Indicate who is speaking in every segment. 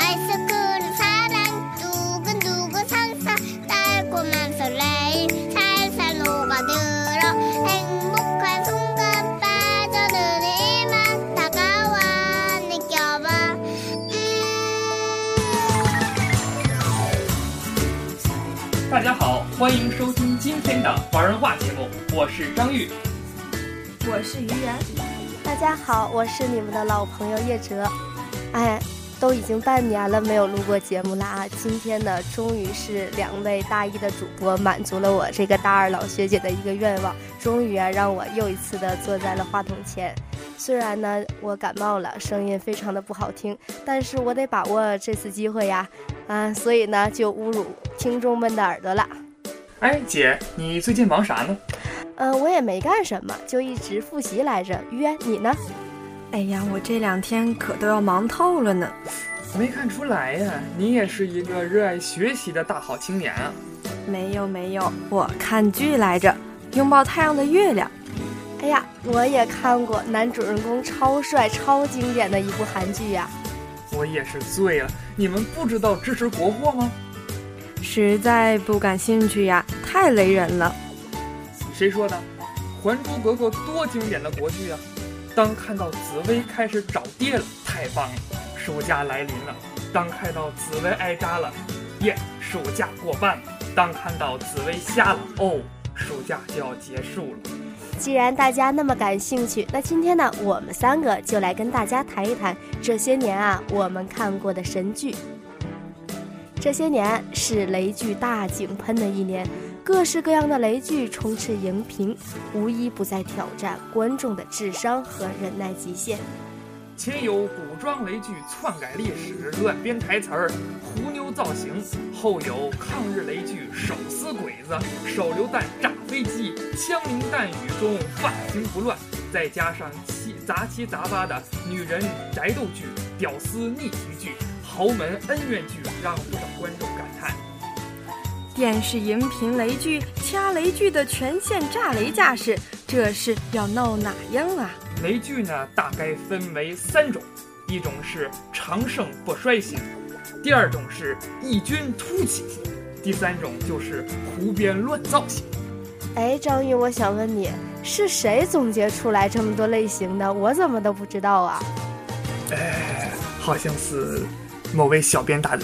Speaker 1: 아이스크림 사랑 두근두근 상상 달콤한 설레임 살살 녹아들어 행복한 순간 빠져드는 이만 다가와 느껴봐 음
Speaker 2: 大家好，欢迎收听今天的华人话节目，我是张玉。
Speaker 3: 我是于然，
Speaker 4: 大家好，我是你们的老朋友叶哲。哎， 都已经半年了没有录过节目了啊！今天呢，终于是两位大一的主播满足了我这个大二老学姐的一个愿望，终于啊让我又一次的坐在了话筒前。虽然呢我感冒了，声音非常的不好听，但是我得把握这次机会呀，啊，所以呢就侮辱听众们的耳朵了。
Speaker 2: 哎，姐，你最近忙啥呢？
Speaker 4: 嗯、我也没干什么，就一直复习来着。约你呢？
Speaker 3: 哎呀，我这两天可都要忙透了呢。
Speaker 2: 没看出来呀，你也是一个热爱学习的大好青年啊。
Speaker 3: 没有没有，我看剧来着，《拥抱太阳的月亮》。
Speaker 4: 哎呀，我也看过，男主人公超帅、超经典的一部韩剧呀。
Speaker 2: 我也是醉了，你们不知道支持国货吗？
Speaker 3: 实在不感兴趣呀，太雷人了。
Speaker 2: 谁说的？《还珠格格》多经典的国剧啊！当看到紫薇开始找爹了，太棒了！暑假来临了，当看到紫薇挨扎了，耶，暑假过半了。当看到紫薇瞎了，哦，暑假就要结束了。
Speaker 4: 既然大家那么感兴趣，那今天呢，我们三个就来跟大家谈一谈这些年啊我们看过的神剧。这些年是雷剧大井喷的一年，各式各样的雷剧充斥荧屏，无一不在挑战观众的智商和忍耐极限。
Speaker 2: 前有古装雷剧篡改历史、乱编台词儿、胡妞造型，后有抗日雷剧手撕鬼子、手榴弹炸飞机、枪林弹雨中发型不乱，再加上七杂七杂八的女人宅斗剧、屌丝逆袭剧、豪门恩怨剧，让不少观众感叹。
Speaker 3: 电视荧屏雷剧、掐雷剧的全线炸雷架势，这是要闹哪样啊？
Speaker 2: 雷剧呢，大概分为三种，一种是长盛不衰型，第二种是异军突起型，第三种就是胡编乱造型。
Speaker 4: 哎，张宇，我想问你，是谁总结出来这么多类型的？我怎么都不知道啊？
Speaker 2: 哎，好像是某位小编大人。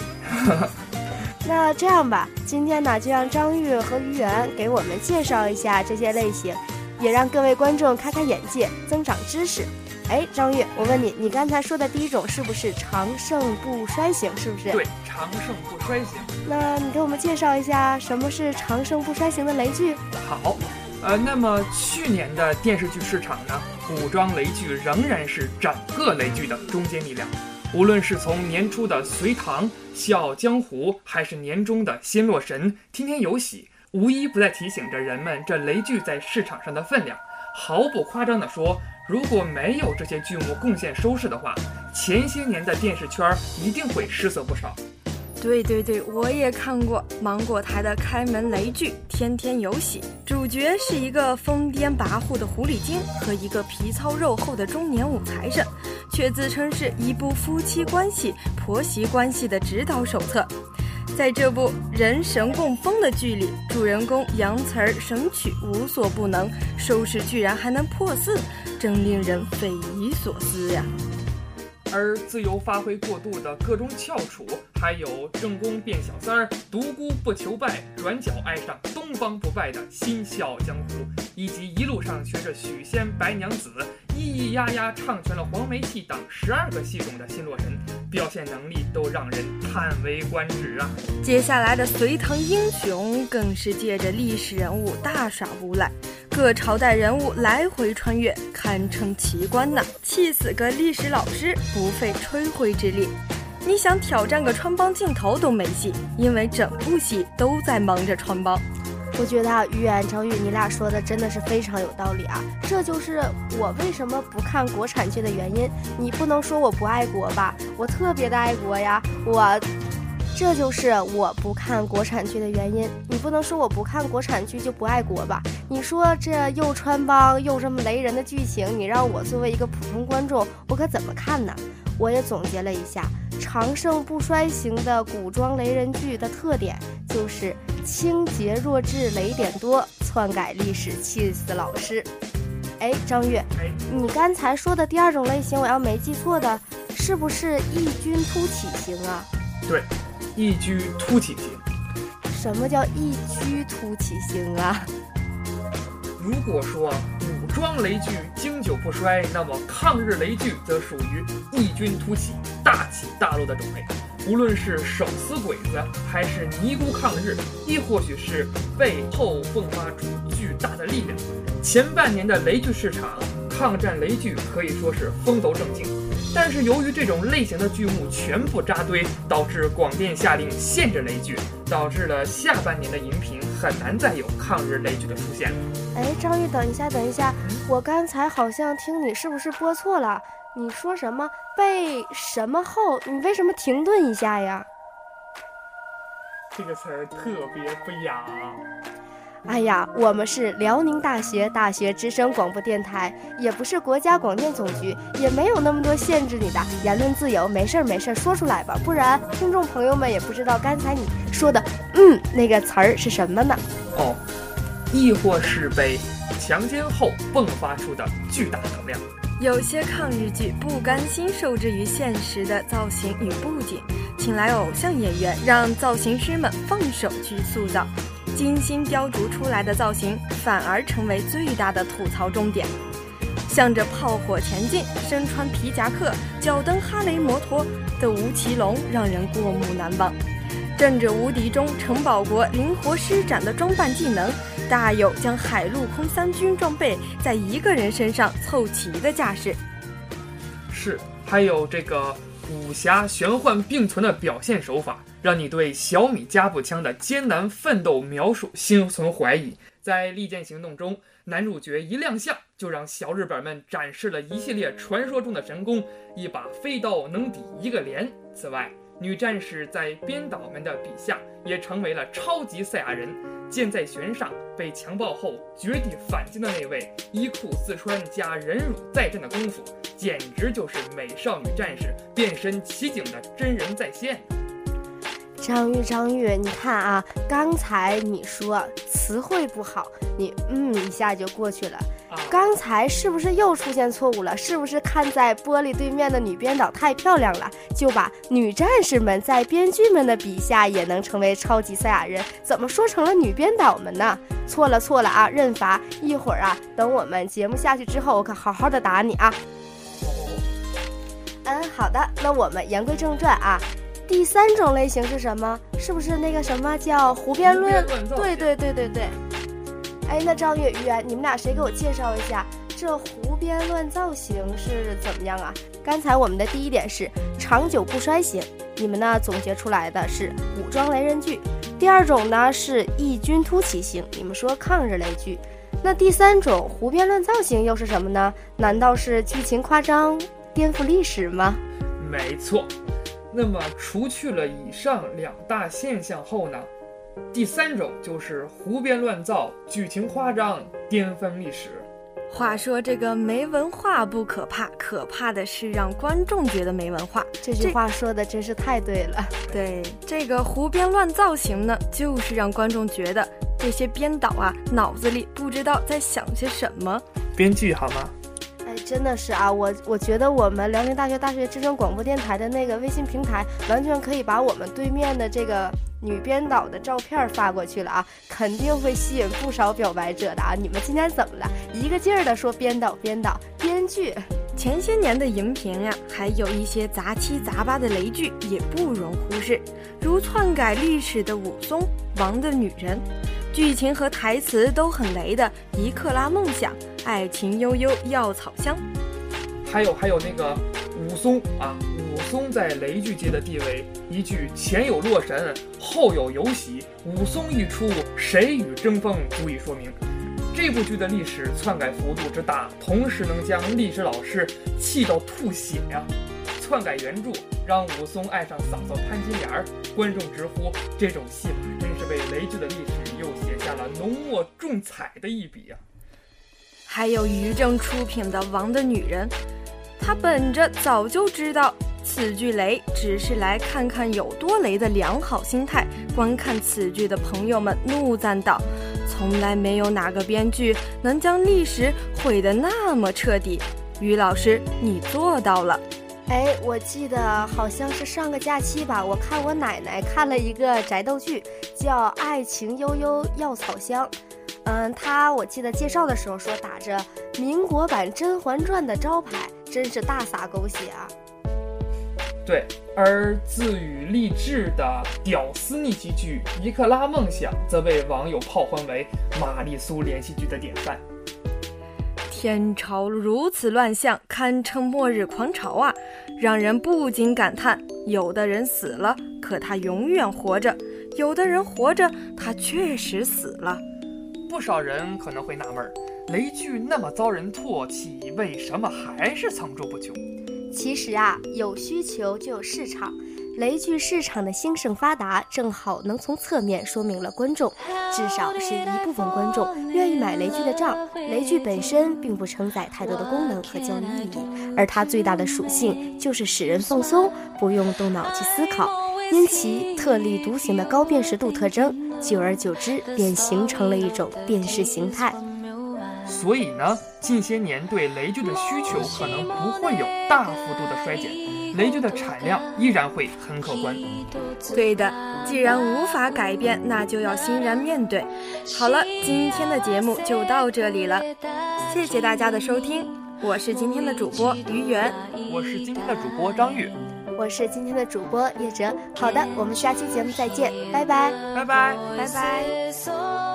Speaker 4: 那这样吧，今天呢，就让张玉和于源给我们介绍一下这些类型，也让各位观众开开眼界，增长知识。哎，张玉，我问你，你刚才说的第一种是不是长盛不衰型？是不是？
Speaker 2: 对，长盛不衰型。
Speaker 4: 那你给我们介绍一下什么是长盛不衰型的雷剧？
Speaker 2: 好，呃，那么去年的电视剧市场呢，古装雷剧仍然是整个雷剧的中坚力量。无论是从年初的《隋唐》《笑傲江湖》，还是年终的《新洛神》《天天有喜》，无一不在提醒着人们这雷剧在市场上的分量。毫不夸张地说，如果没有这些剧目贡献收视的话，前些年的电视圈一定会失色不少。
Speaker 3: 对对对，我也看过芒果台的开门雷剧《天天有喜》，主角是一个疯癫跋扈的狐狸精和一个皮糙肉厚的中年武财神，却自称是一部夫妻关系、婆媳关系的指导手册。在这部人神共疯的剧里，主人公杨词儿神曲无所不能，收视居然还能破四，真令人匪夷所思呀！
Speaker 2: 而自由发挥过度的各种翘楚，还有正宫变小三儿、独孤不求败、转角爱上东方不败的新《笑傲江湖》，以及一路上学着许仙、白娘子，咿咿呀呀唱全了黄梅戏等十二个戏种的新洛神，表现能力都让人叹为观止啊！
Speaker 3: 接下来的隋唐英雄更是借着历史人物大耍无赖，各朝代人物来回穿越，堪称奇观呐！气死个历史老师，不费吹灰之力。你想挑战个穿帮镜头都没戏，因为整部戏都在忙着穿帮。
Speaker 4: 我觉得啊，于远、张宇，你俩说的真的是非常有道理啊！这就是我为什么不看国产剧的原因。你不能说我不爱国吧？我特别的爱国呀！我，这就是我不看国产剧的原因。你不能说我不看国产剧就不爱国吧？你说这又穿帮又这么雷人的剧情，你让我作为一个普通观众，我可怎么看呢？我也总结了一下，长盛不衰型的古装雷人剧的特点就是清洁弱智，雷点多，篡改历史，气死老师。哎，张月，
Speaker 2: 哎，
Speaker 4: 你刚才说的第二种类型，我要没记错的，是不是异军突起型啊？
Speaker 2: 对，异军突起型。
Speaker 4: 什么叫异居突起型啊？
Speaker 2: 如果说武装雷剧经久不衰，那么抗日雷剧则属于异军突起、大起大落的种类。无论是手撕鬼子，还是尼姑抗日，亦或许是背后迸发出巨大的力量，前半年的雷剧市场，抗战雷剧可以说是风头正劲。但是由于这种类型的剧目全部扎堆，导致广电下令限制雷剧，导致了下半年的荧屏很难再有抗日雷剧的出现。
Speaker 4: 哎，张玉，等一下，等一下，我刚才好像听你是不是播错了？你说什么被什么后？你为什么停顿一下呀？
Speaker 2: 这个词儿特别不雅。
Speaker 4: 哎呀，我们是辽宁大学大学之声广播电台，也不是国家广电总局，也没有那么多限制你的言论自由。没事儿没事儿，说出来吧，不然听众朋友们也不知道刚才你说的“嗯”那个词儿是什么呢？
Speaker 2: 哦，亦或是被强奸后迸发出的巨大能量。
Speaker 3: 有些抗日剧不甘心受制于现实的造型与布景，请来偶像演员，让造型师们放手去塑造。精心雕琢出来的造型，反而成为最大的吐槽重点。向着炮火前进，身穿皮夹克、脚蹬哈雷摩托的吴奇隆让人过目难忘。阵着无敌中陈宝国灵活施展的装扮技能，大有将海陆空三军装备在一个人身上凑齐的架势。
Speaker 2: 是，还有这个武侠玄幻并存的表现手法。让你对小米加步枪的艰难奋斗描述心存怀疑。在利剑行动中，男主角一亮相就让小日本们展示了一系列传说中的神功，一把飞刀能抵一个连。此外，女战士在编导们的笔下也成为了超级赛亚人。箭在弦上，被强暴后绝地反击的那位，衣裤自穿加忍辱再战的功夫，简直就是美少女战士变身奇景的真人再现。
Speaker 4: 张玉，张玉，你看啊，刚才你说词汇不好，你嗯一下就过去了。刚才是不是又出现错误了？是不是看在玻璃对面的女编导太漂亮了，就把女战士们在编剧们的笔下也能成为超级赛亚人？怎么说成了女编导们呢？错了错了啊，认罚！一会儿啊，等我们节目下去之后，我可好好的打你啊。嗯，好的，那我们言归正传啊。第三种类型是什么？是不是那个什么叫胡编论？对对对对对。哎，那张月月，你们俩谁给我介绍一下这胡编乱造型是怎么样啊？刚才我们的第一点是长久不衰型，你们呢总结出来的是古装雷人剧。第二种呢是异军突起型，你们说抗日雷剧。那第三种胡编乱造型又是什么呢？难道是剧情夸张、颠覆历史吗？
Speaker 2: 没错。那么，除去了以上两大现象后呢？第三种就是胡编乱造、剧情夸张、颠覆历史。
Speaker 3: 话说这个没文化不可怕，可怕的是让观众觉得没文化。
Speaker 4: 这句话说的真是太对了。
Speaker 3: 对，这个胡编乱造型呢，就是让观众觉得这些编导啊脑子里不知道在想些什么。
Speaker 2: 编剧好吗？
Speaker 4: 真的是啊，我我觉得我们辽宁大学大学之声广播电台的那个微信平台，完全可以把我们对面的这个女编导的照片发过去了啊，肯定会吸引不少表白者的啊！你们今天怎么了？一个劲儿的说编导编导编剧。
Speaker 3: 前些年的荧屏呀，还有一些杂七杂八的雷剧也不容忽视，如篡改历史的武松、王的女人。剧情和台词都很雷的《一克拉梦想》，爱情悠悠药草香。
Speaker 2: 还有还有那个武松啊，武松在雷剧界的地位，一句前有洛神，后有游喜，武松一出，谁与争锋，足以说明这部剧的历史篡改幅度之大，同时能将历史老师气到吐血呀！篡改原著，让武松爱上嫂嫂潘金莲儿，观众直呼这种戏法真是为雷剧的历史。又写下了浓墨重彩的一笔啊！
Speaker 3: 还有于正出品的《王的女人》，他本着早就知道此句雷只是来看看有多雷的良好心态。观看此剧的朋友们怒赞道：“从来没有哪个编剧能将历史毁得那么彻底。”于老师，你做到了。
Speaker 4: 哎，我记得好像是上个假期吧，我看我奶奶看了一个宅斗剧，叫《爱情悠悠药草香》。嗯，她我记得介绍的时候说打着民国版《甄嬛传》的招牌，真是大洒狗血啊。
Speaker 2: 对，而自诩励志的屌丝逆袭剧《一克拉梦想》则被网友炮轰为玛丽苏连续剧的典范。
Speaker 3: 天朝如此乱象，堪称末日狂潮啊！让人不禁感叹：有的人死了，可他永远活着；有的人活着，他确实死了。
Speaker 2: 不少人可能会纳闷，雷剧那么遭人唾弃，为什么还是层出不穷？
Speaker 4: 其实啊，有需求就有市场。雷剧市场的兴盛发达，正好能从侧面说明了观众，至少是一部分观众愿意买雷剧的账。雷剧本身并不承载太多的功能和教育意义，而它最大的属性就是使人放松，不用动脑去思考。因其特立独行的高辨识度特征，久而久之便形成了一种电视形态。
Speaker 2: 所以呢，近些年对雷剧的需求可能不会有大幅度的衰减。雷剧的产量依然会很可观。
Speaker 3: 对的，既然无法改变，那就要欣然面对。好了，今天的节目就到这里了，谢谢大家的收听。我是今天的主播于媛，
Speaker 2: 我是今天的主播张玉，
Speaker 4: 我是今天的主播叶哲。好的，我们下期节目再见，拜拜，
Speaker 2: 拜拜，
Speaker 3: 拜拜。